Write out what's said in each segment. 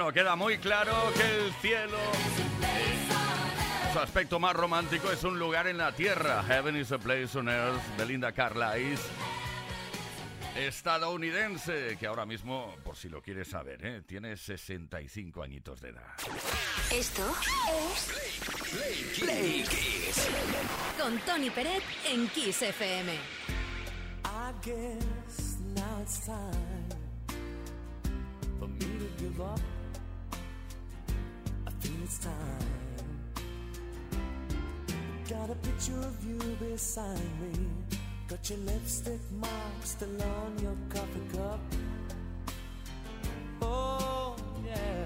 Bueno, queda muy claro que el cielo, su aspecto más romántico, es un lugar en la tierra. Heaven is a place on earth, Belinda Carlisle, estadounidense, que ahora mismo, por si lo quieres saber, ¿eh? tiene 65 añitos de edad. Esto es Play, Play, Kiss. Con Tony Peret en Kiss FM. I guess now it's time for me to give up. It's time. Got a picture of you beside me. Got your lipstick mark still on your coffee cup. Oh, yeah.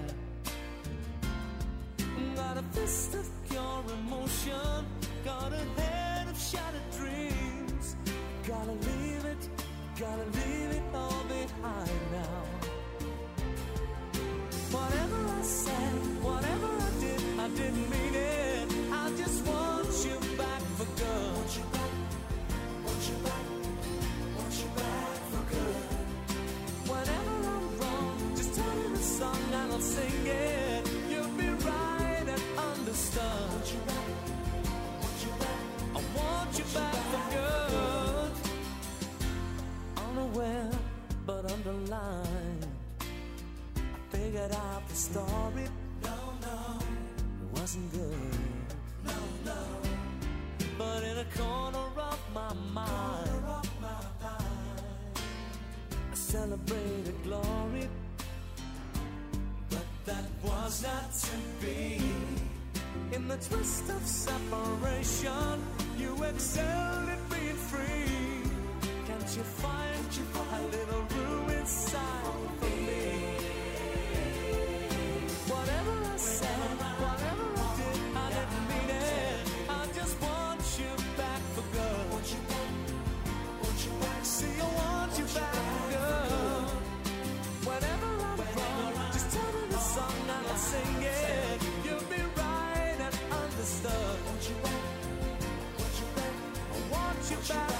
Got a fist of pure emotion. Got a head of shattered dreams. Gotta leave it, gotta leave it all behind now. Whatever I said, whatever I I didn't mean it. I just want you back for good. Want you back. Want you back. Want you back for good. Whenever I'm wrong, just tell me the song and I'll sing it. You'll be right and understood. Want you back. Want you back. I want you back. Celebrated glory. But that was not to be. In the twist of separation, you excelled at being free. Can't you find want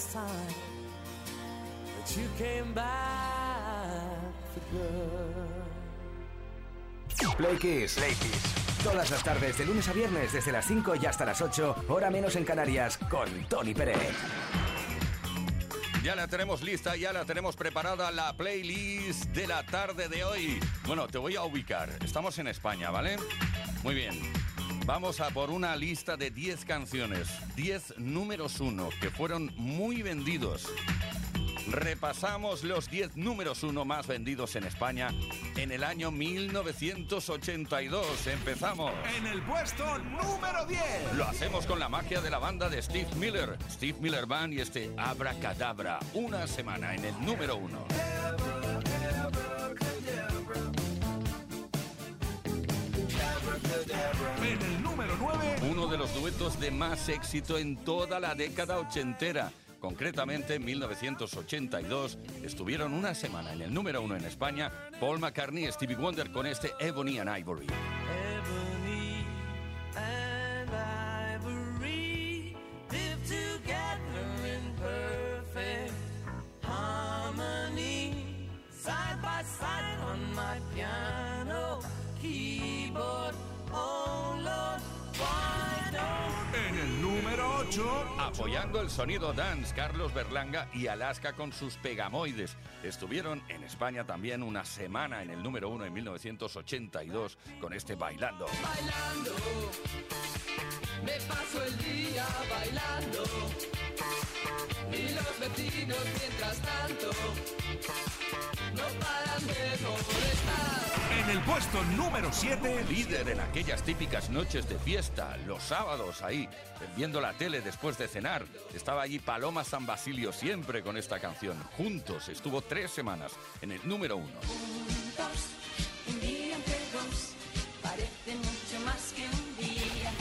it's time that you came back for good. Play Kiss. Play Kiss. Todas las tardes, de lunes a viernes, desde las 5 y hasta las 8, hora menos en Canarias, con Tony Pérez. Ya la tenemos lista, ya la tenemos preparada la playlist de la tarde de hoy. Bueno, te voy a ubicar. Estamos en España, ¿vale? Muy bien. Vamos a por una lista de 10 canciones, 10 números 1 que fueron muy vendidos. Repasamos los 10 números 1 más vendidos en España en el año 1982. Empezamos. En el puesto número 10. Lo hacemos con la magia de la banda de Steve Miller, Steve Miller Band y este Abracadabra. Una semana en el número 1. Duetos de más éxito en toda la década ochentera. Concretamente, en 1982 estuvieron una semana en el número uno en España Paul McCartney y Stevie Wonder con este Ebony and Ivory. Número 8. Apoyando el sonido dance, Carlos Berlanga y Alaska con sus pegamoides. Estuvieron en España también una semana en el número uno en 1982 con este Bailando. bailando. Me paso el día bailando. Y los vecinos mientras tanto no paran de molestar. En el puesto número 7. Líder en aquellas típicas noches de fiesta, los sábados ahí, viendo la tele después de cenar. Estaba allí Paloma San Basilio siempre con esta canción. Juntos estuvo tres semanas en el número uno. Juntos, un día entre dos, parece mucho más que un día.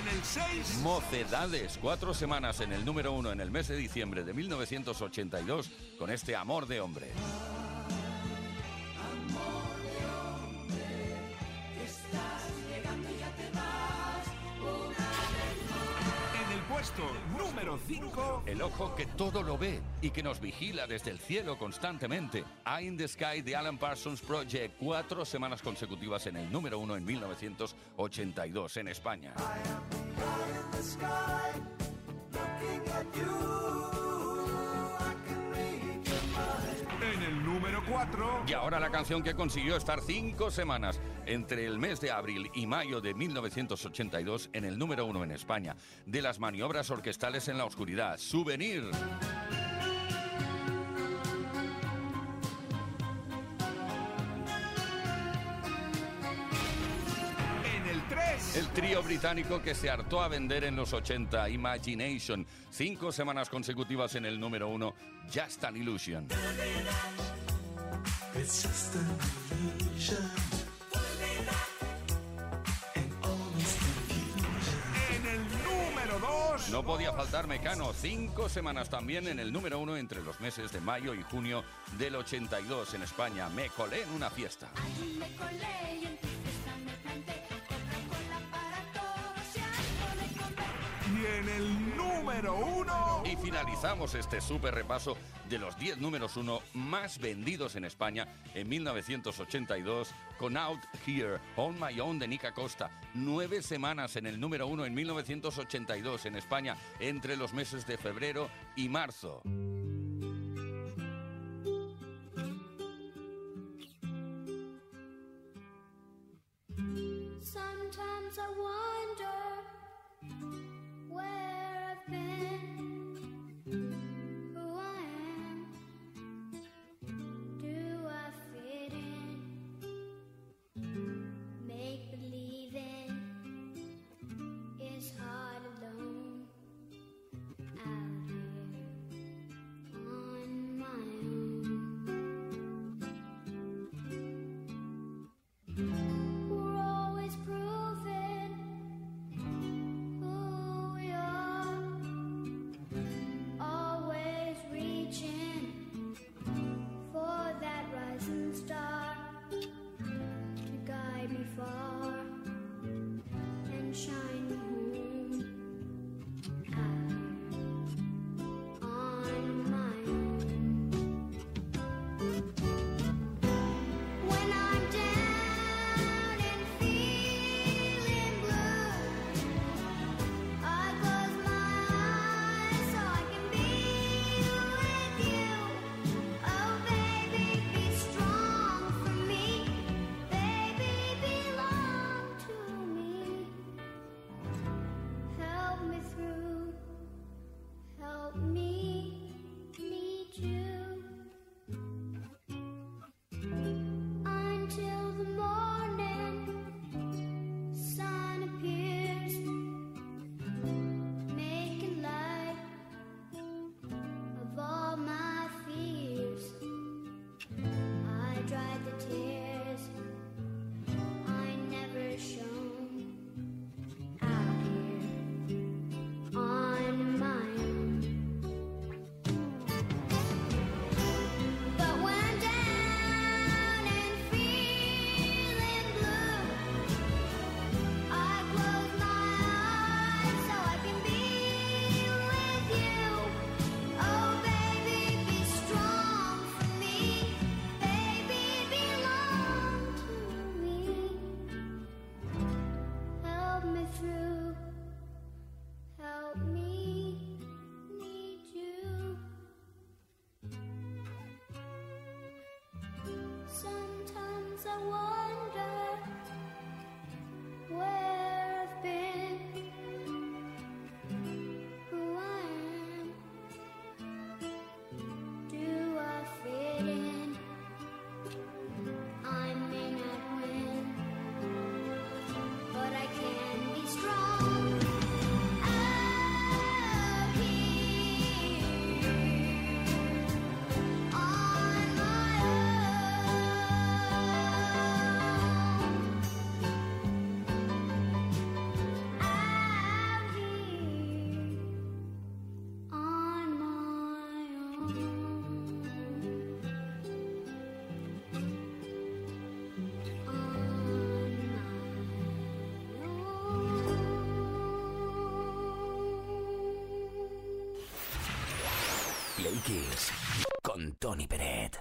En el 6. Mocedades, cuatro semanas en el número uno en el mes de diciembre de 1982 con este Amor de Hombre. Puesto número 5. El ojo que todo lo ve y que nos vigila desde el cielo constantemente. Eye in the Sky de Alan Parsons Project. Cuatro semanas consecutivas en el número uno en 1982 en España. Ahora la canción que consiguió estar cinco semanas entre el mes de abril y mayo de 1982 en el número uno en España. De las maniobras orquestales en la oscuridad. Souvenir. En el 3. El trío británico que se hartó a vender en los 80, Imagination. Cinco semanas consecutivas en el número uno, Just an Illusion. En el número 2. No podía faltar Mecano, cinco semanas también en el número uno entre los meses de mayo y junio del 82 en España. Me colé en una fiesta. Allí me colé y en tu fiesta me planté. Coca-Cola para todos y algo de comer. Y en el número 1. Y finalizamos este súper repaso de los 10 números uno más vendidos en España en 1982 con Out Here, On My Own de Nica Costa. Nueve semanas en el número uno en 1982 en España entre los meses de febrero y marzo. Sometimes I wonder Con Tony Peret.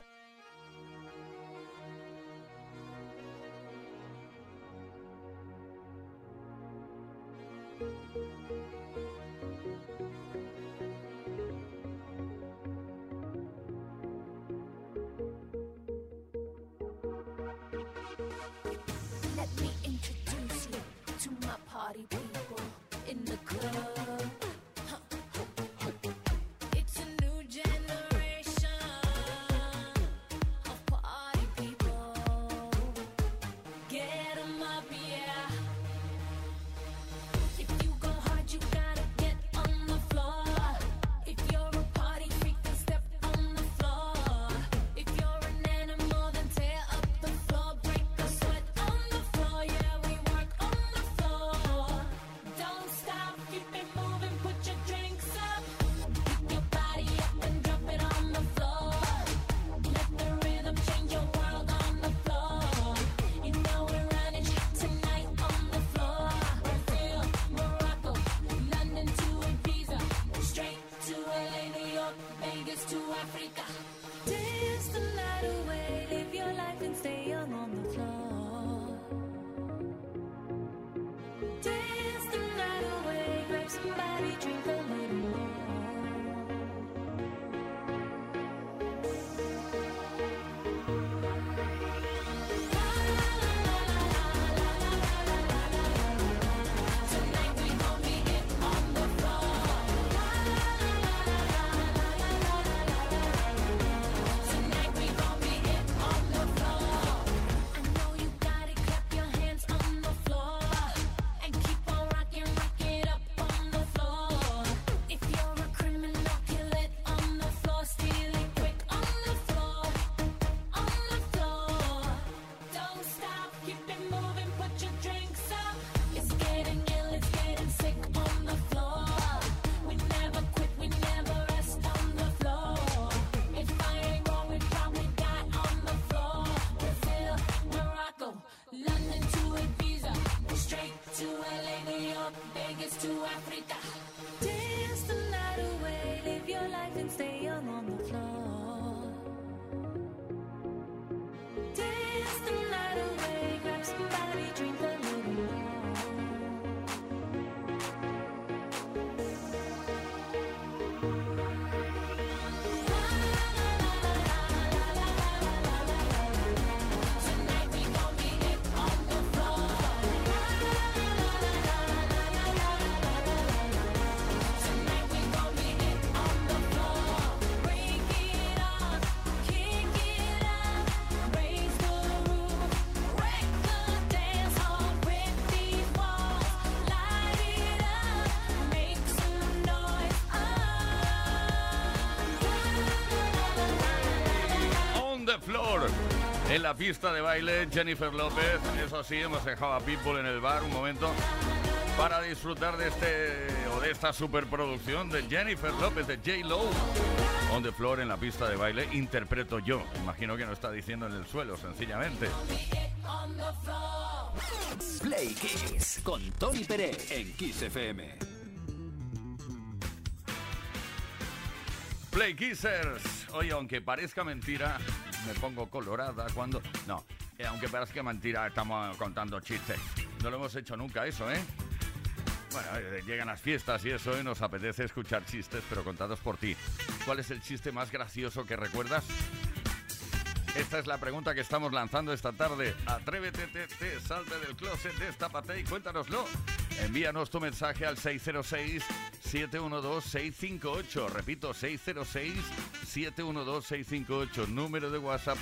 En la pista de baile, Jennifer López. Eso sí, hemos dejado a Pitbull en el bar un momento para disfrutar de este o de esta superproducción de Jennifer López, de J. Lo. On the floor en la pista de baile, interpreto yo. Imagino que no está diciendo en el suelo, sencillamente. Play Kiss con Tony Peret en Kiss FM. Play Kissers. Oye, aunque parezca mentira, me pongo colorada cuando. No, eh, aunque parezca mentira, estamos contando chistes. No lo hemos hecho nunca eso, ¿eh? Bueno, eh, llegan las fiestas y eso, y nos apetece escuchar chistes, pero contados por ti. ¿Cuál es el chiste más gracioso que recuerdas? Esta es la pregunta que estamos lanzando esta tarde. Atrévete, te, te, salte del closet, destápate y cuéntanoslo. Envíanos tu mensaje al 606-712-658. Repito, 606-712-658. Número de WhatsApp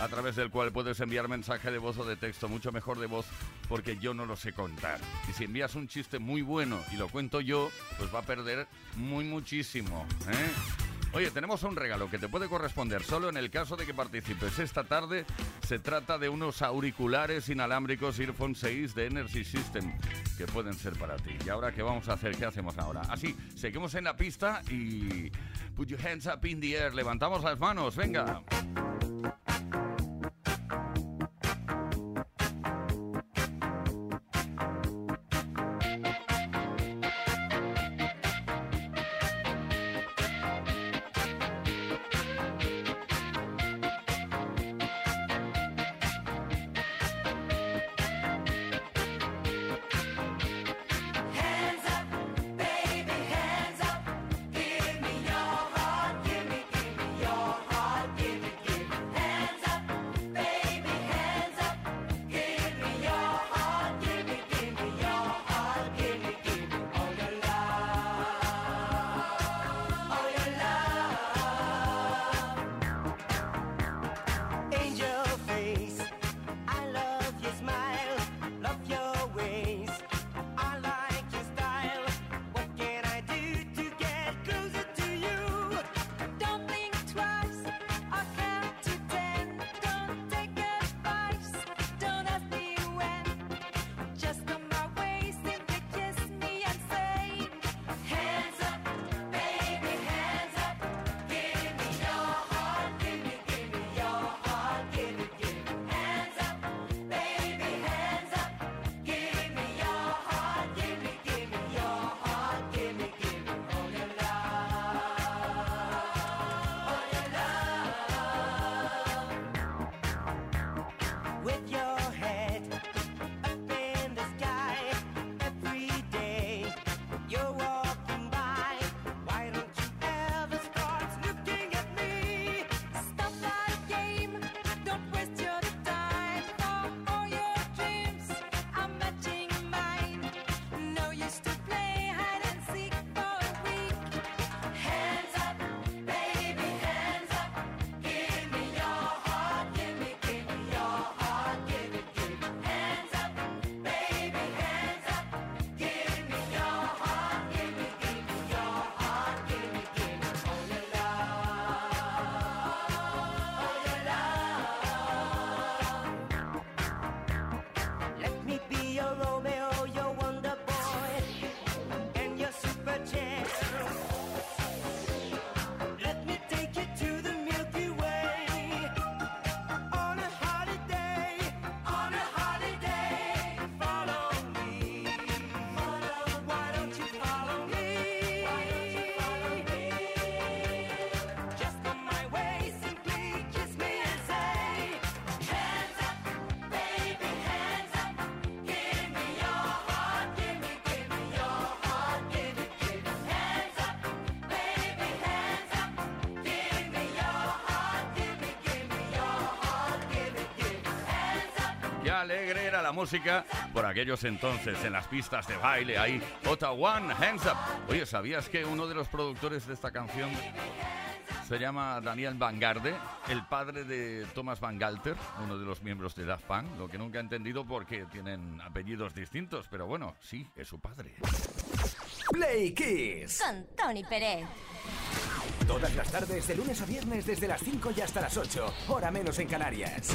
a través del cual puedes enviar mensaje de voz o de texto, mucho mejor de voz, porque yo no lo sé contar. Y si envías un chiste muy bueno y lo cuento yo, pues va a perder muy muchísimo. ¿eh? Oye, tenemos un regalo que te puede corresponder solo en el caso de que participes esta tarde. Se trata de unos auriculares inalámbricos Earphone 6 de Energy System que pueden ser para ti. ¿Y ahora qué vamos a hacer? ¿Qué hacemos ahora? Así, seguimos en la pista y... Put your hands up in the air. Levantamos las manos, venga. Alegre era la música por aquellos entonces en las pistas de baile ahí. Ota One, Hands Up. Oye, ¿sabías que uno de los productores de esta canción se llama Daniel Vangarde, el padre de Thomas Van Galter, uno de los miembros de Daft Punk, lo que nunca he entendido porque tienen apellidos distintos, pero bueno, sí, es su padre. Play Kiss. Con Tony Pérez. Todas las tardes, de lunes a viernes, desde las 5 y hasta las 8, hora menos en Canarias.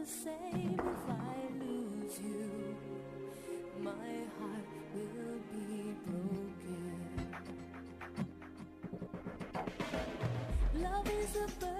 The same if I lose you. My heart will be broken. Love is a bird,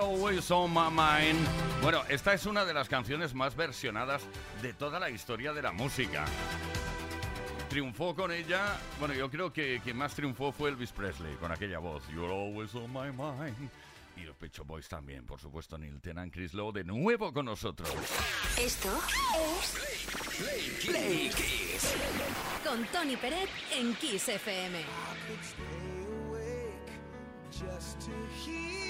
Always on my mind. Bueno, esta es una de las canciones más versionadas de toda la historia de la música. Triunfó con ella, bueno, yo creo que quien más triunfó fue Elvis Presley, con aquella voz, You're always on my mind. Y los Pecho Boys también, por supuesto, Neil Tennant, Chris Lowe, de nuevo con nosotros. Esto es Play Kiss. con Tony Peret en Kiss FM. could stay awake just to hear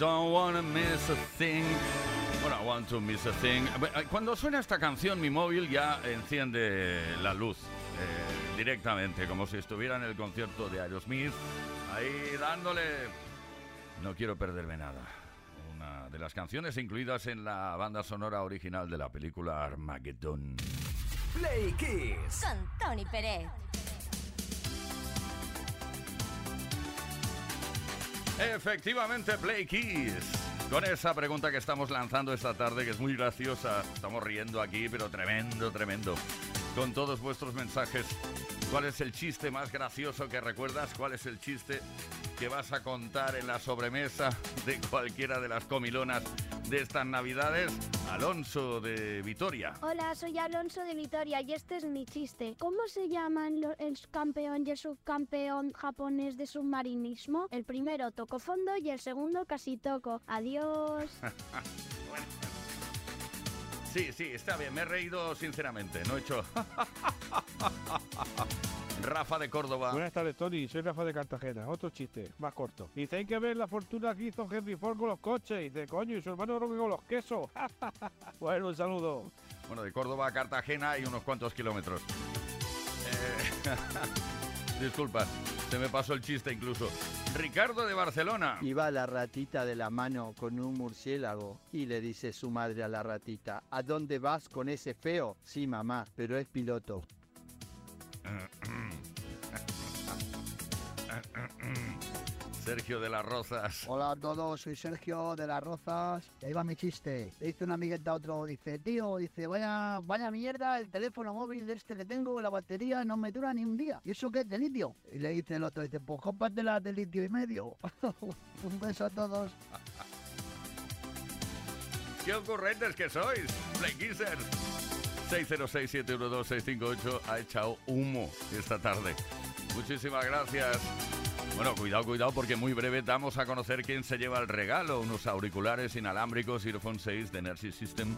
Don't wanna miss a thing. Bueno, I want to miss a thing. Cuando suena esta canción, mi móvil ya enciende la luz eh, directamente, como si estuviera en el concierto de Aerosmith, ahí dándole. No quiero perderme nada. Una de las canciones incluidas en la banda sonora original de la película Armageddon. Play Kiss. Con Tony Pérez. Efectivamente, Play Kiss. Con esa pregunta que estamos lanzando esta tarde, que es muy graciosa. Estamos riendo aquí, pero tremendo, tremendo. Con todos vuestros mensajes. ¿Cuál es el chiste más gracioso que recuerdas? ¿Cuál es el chiste que vas a contar en la sobremesa de cualquiera de las comilonas de estas navidades? Alonso de Vitoria. Hola, soy Alonso de Vitoria y este es mi chiste. ¿Cómo se llaman lo- el campeón y el subcampeón japonés de submarinismo? El primero tocó fondo y el segundo casi toco. Adiós. Sí, sí, está bien, me he reído sinceramente, no he hecho... Rafa de Córdoba. Buenas tardes, Tony. Soy Rafa de Cartagena. Otro chiste, más corto. Dice, hay que ver la fortuna que hizo Henry Ford con los coches. Dice, coño, y su hermano Robin con los quesos. bueno, un saludo. Bueno, de Córdoba a Cartagena hay unos cuantos kilómetros. Eh, Disculpa, se me pasó el chiste incluso. Ricardo de Barcelona. Iba la ratita de la mano con un murciélago y le dice su madre a la ratita, ¿a dónde vas con ese feo? Sí, mamá, pero es piloto. Sergio de las Rozas. Hola a todos, soy Sergio de las Rozas. Y ahí va mi chiste. Le dice una amigueta a otro, dice, tío, dice, vaya, vaya mierda, el teléfono móvil de este que tengo, la batería no me dura ni un día. ¿Y eso qué es de litio? Y le dice el otro, dice, pues cómpratela de litio y medio. un beso a todos. ¡Qué ocurrentes que sois! Play Kissers. 606-712-658 ha echado humo esta tarde. Muchísimas gracias. Bueno, cuidado, cuidado, porque muy breve damos a conocer quién se lleva el regalo. Unos auriculares inalámbricos Earphone 6 de Energy System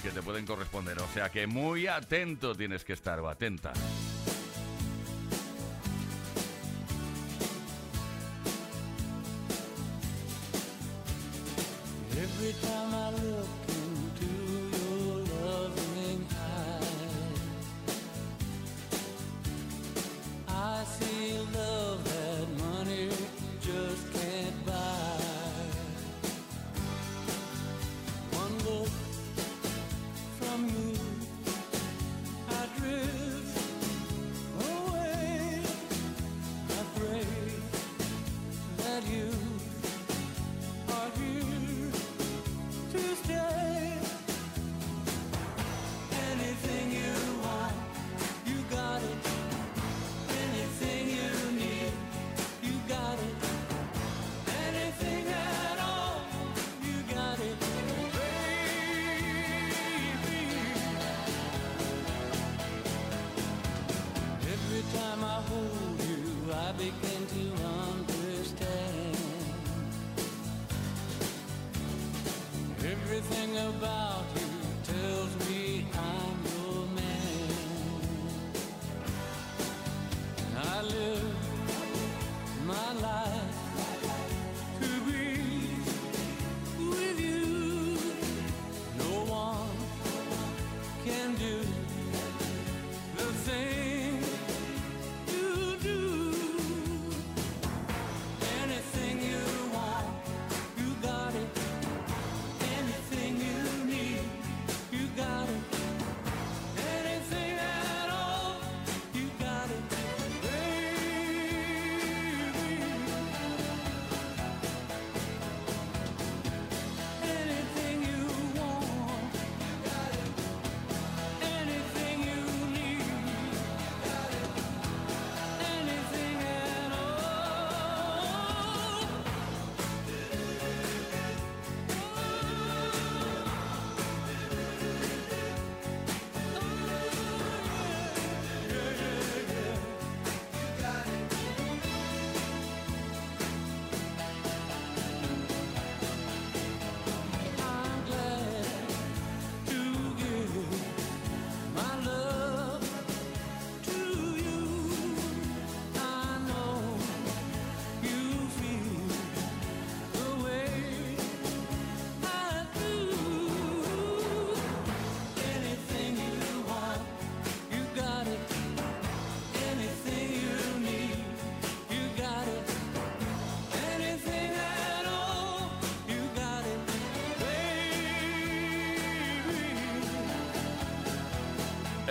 que te pueden corresponder. O sea que muy atento tienes que estar o atenta.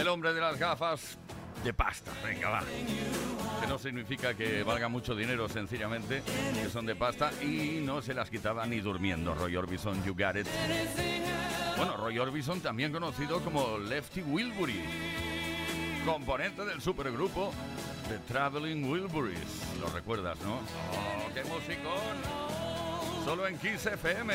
El hombre de las gafas de pasta. Venga, va. Que no significa que valga mucho dinero, sencillamente, que son de pasta y no se las quitaba ni durmiendo. Roy Orbison, You Got It. Bueno, Roy Orbison también conocido como Lefty Wilbury, componente del supergrupo The Traveling Wilburys. Lo recuerdas, ¿no? ¡Oh, qué musicón! Solo en Kiss FM.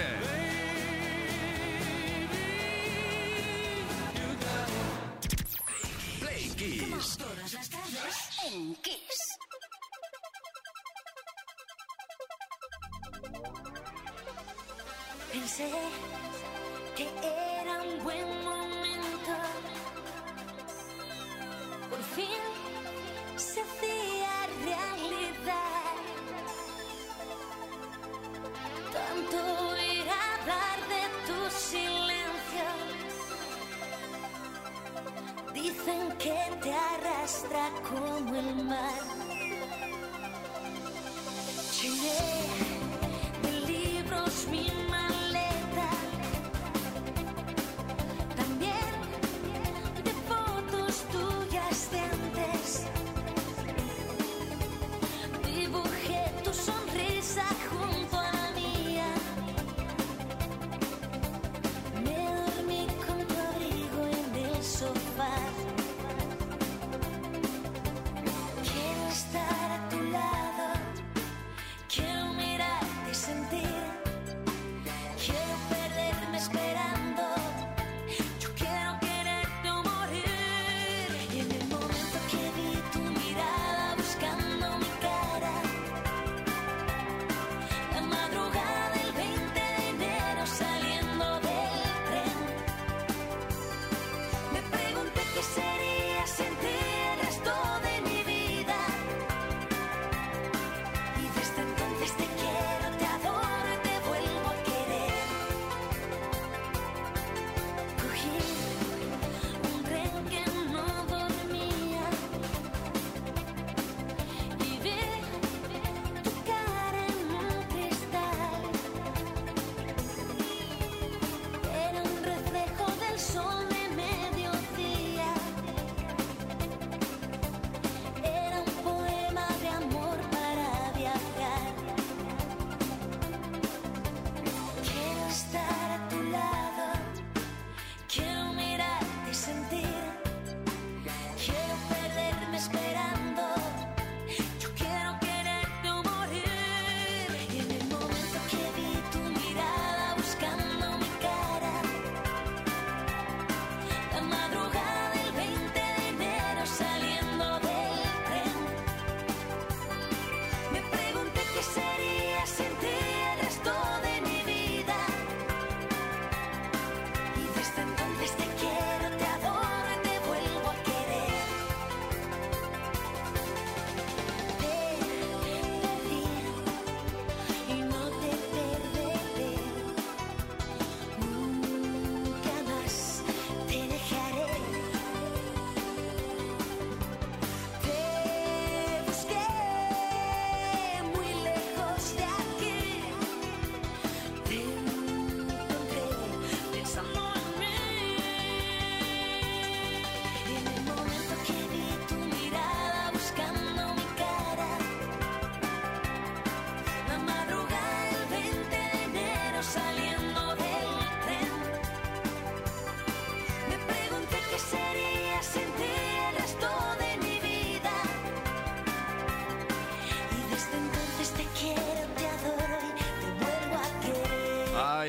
Que era un buen momento. Por fin se hacía realidad. Tanto ir a hablar de tu silencio. Dicen que te arrastra como el mar. Llené de libros mi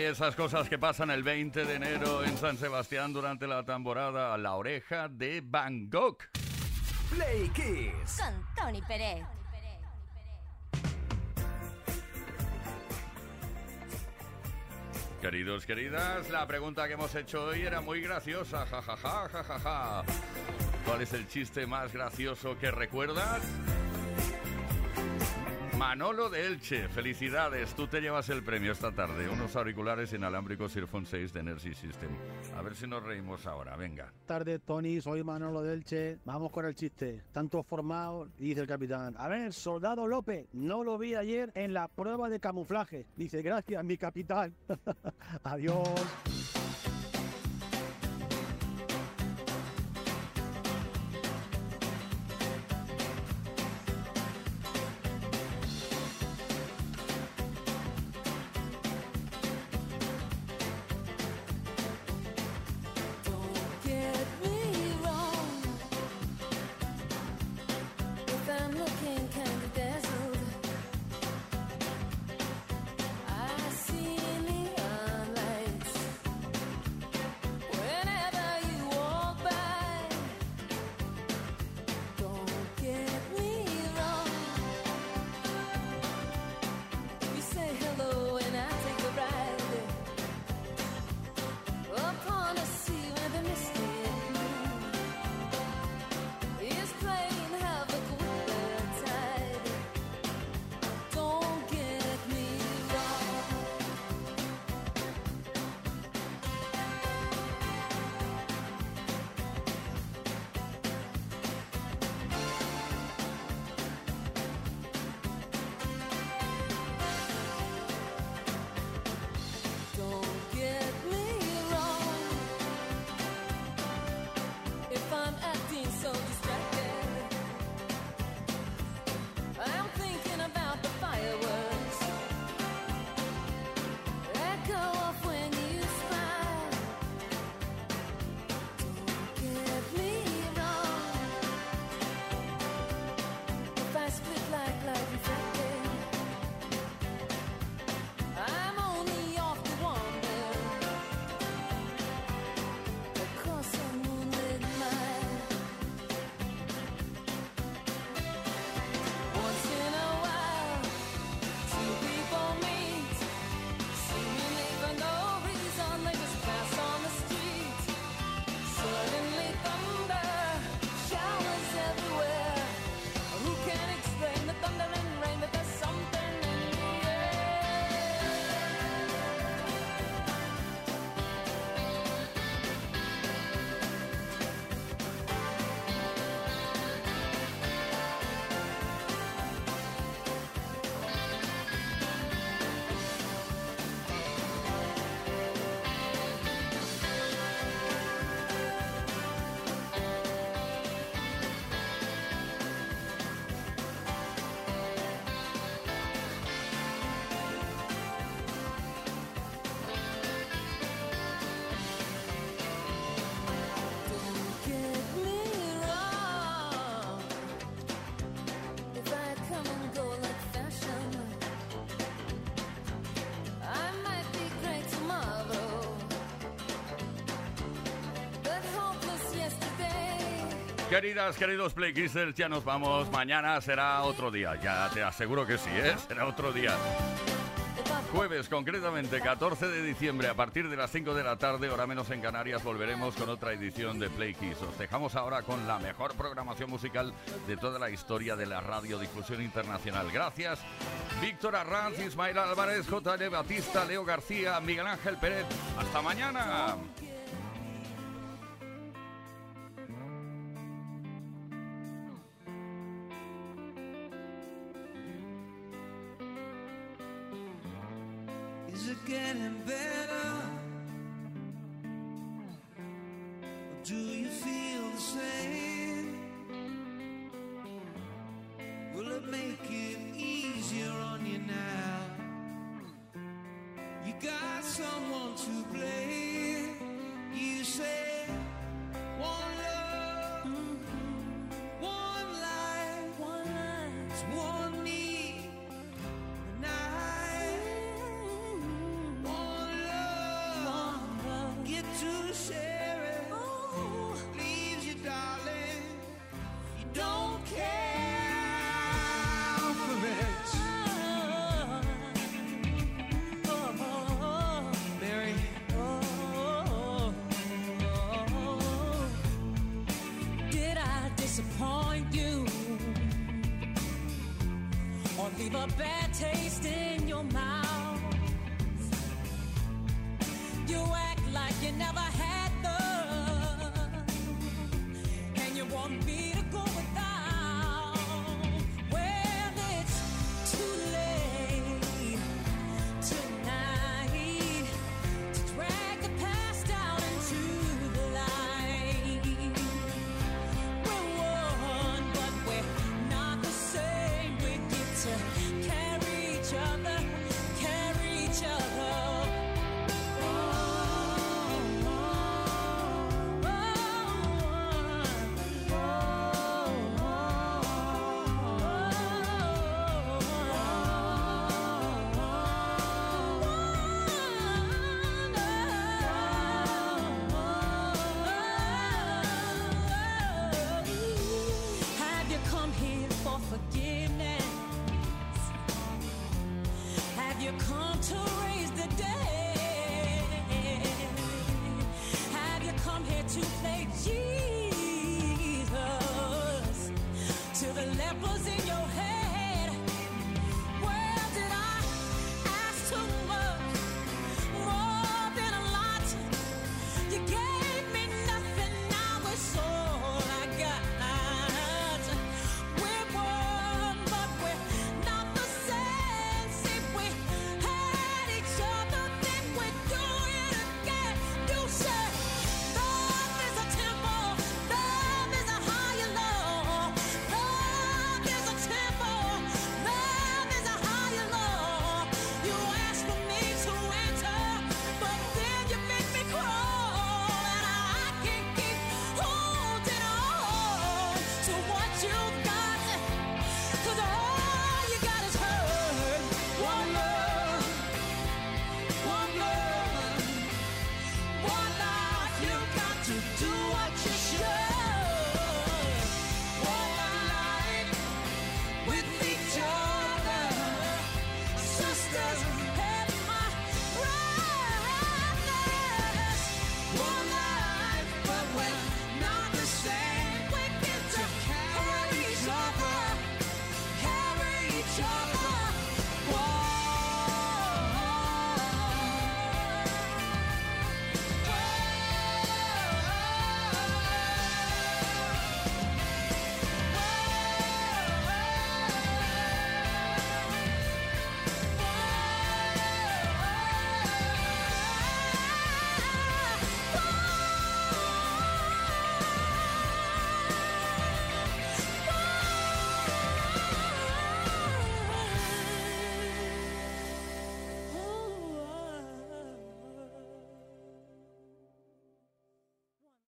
esas cosas que pasan el 20 de enero en San Sebastián durante la tamborada La Oreja de Van Gogh. Play Kiss. Con Tony Pérez. Queridos, queridas, la pregunta que hemos hecho hoy era muy graciosa. Ja, ja, ja, ja, ja, ja. ¿Cuál es el chiste más gracioso que recuerdas? Manolo de Elche, felicidades, tú te llevas el premio esta tarde, unos auriculares inalámbricos Earphone 6 de Energy System. A ver si nos reímos ahora, venga. tardes, Tony. Soy Manolo Delche. Vamos con el chiste. Tanto formado, dice el capitán. A ver, soldado López, no lo vi ayer en la prueba de camuflaje. Dice, gracias, mi capitán. Adiós. Queridas, queridos Play Kissers, ya nos vamos. Mañana será otro día. Ya te aseguro que sí, ¿eh? Será otro día. Jueves, concretamente 14 de diciembre, a partir de las 5 de la tarde, hora menos en Canarias, volveremos con otra edición de Play Kiss. Os dejamos ahora con la mejor programación musical de toda la historia de la radiodifusión internacional. Gracias, Víctor Arranz, Ismael Álvarez, J.L. Batista, Leo García, Miguel Ángel Pérez. ¡Hasta mañana! Getting better?